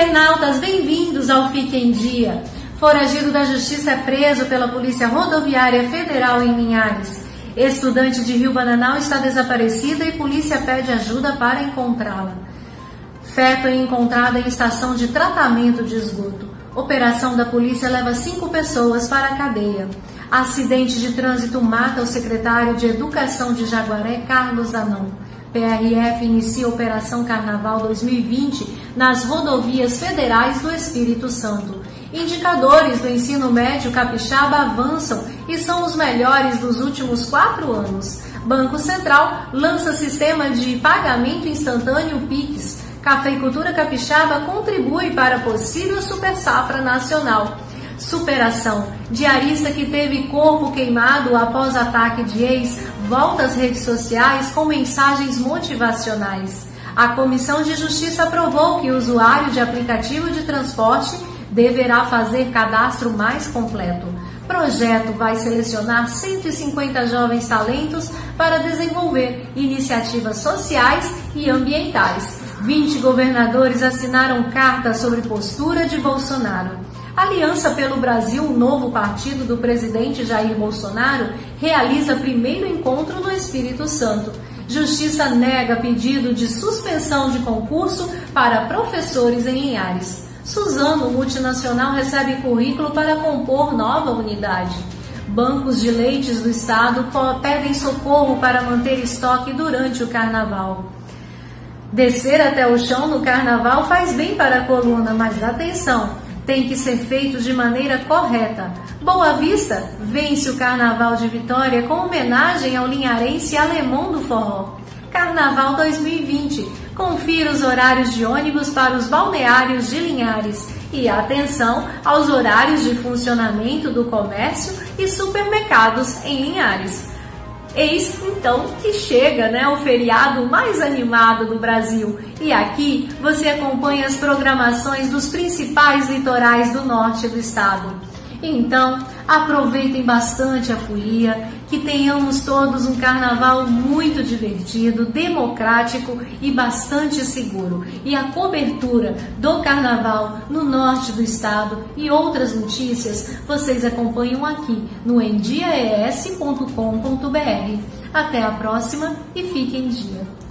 Internautas, bem-vindos ao Fique em Dia. Foragido da Justiça é preso pela Polícia Rodoviária Federal em Linhares. Estudante de Rio Bananal está desaparecida e polícia pede ajuda para encontrá-la. Feto é encontrada em estação de tratamento de esgoto. Operação da polícia leva cinco pessoas para a cadeia. Acidente de trânsito mata o secretário de Educação de Jaguaré, Carlos Anão. PRF inicia Operação Carnaval 2020 nas rodovias federais do Espírito Santo. Indicadores do ensino médio capixaba avançam e são os melhores dos últimos quatro anos. Banco Central lança sistema de pagamento instantâneo PIX. Cafeicultura Capixaba contribui para possível super safra nacional. Superação. Diarista que teve corpo queimado após ataque de ex volta às redes sociais com mensagens motivacionais. A Comissão de Justiça aprovou que o usuário de aplicativo de transporte deverá fazer cadastro mais completo. Projeto vai selecionar 150 jovens talentos para desenvolver iniciativas sociais e ambientais. 20 governadores assinaram carta sobre postura de Bolsonaro. Aliança pelo Brasil, o novo partido do presidente Jair Bolsonaro, realiza primeiro encontro no Espírito Santo. Justiça nega pedido de suspensão de concurso para professores em Linhares. Suzano, multinacional, recebe currículo para compor nova unidade. Bancos de leites do estado pedem socorro para manter estoque durante o carnaval. Descer até o chão no carnaval faz bem para a coluna, mas atenção! Tem que ser feito de maneira correta. Boa Vista vence o Carnaval de Vitória com homenagem ao linharense alemão do forró. Carnaval 2020. Confira os horários de ônibus para os balneários de Linhares e atenção aos horários de funcionamento do comércio e supermercados em Linhares. Eis então que chega né, o feriado mais animado do Brasil. E aqui você acompanha as programações dos principais litorais do norte do estado. Então, aproveitem bastante a folia, que tenhamos todos um carnaval muito divertido, democrático e bastante seguro. E a cobertura do carnaval no norte do estado e outras notícias vocês acompanham aqui no endiaes.com.br. Até a próxima e fiquem em dia.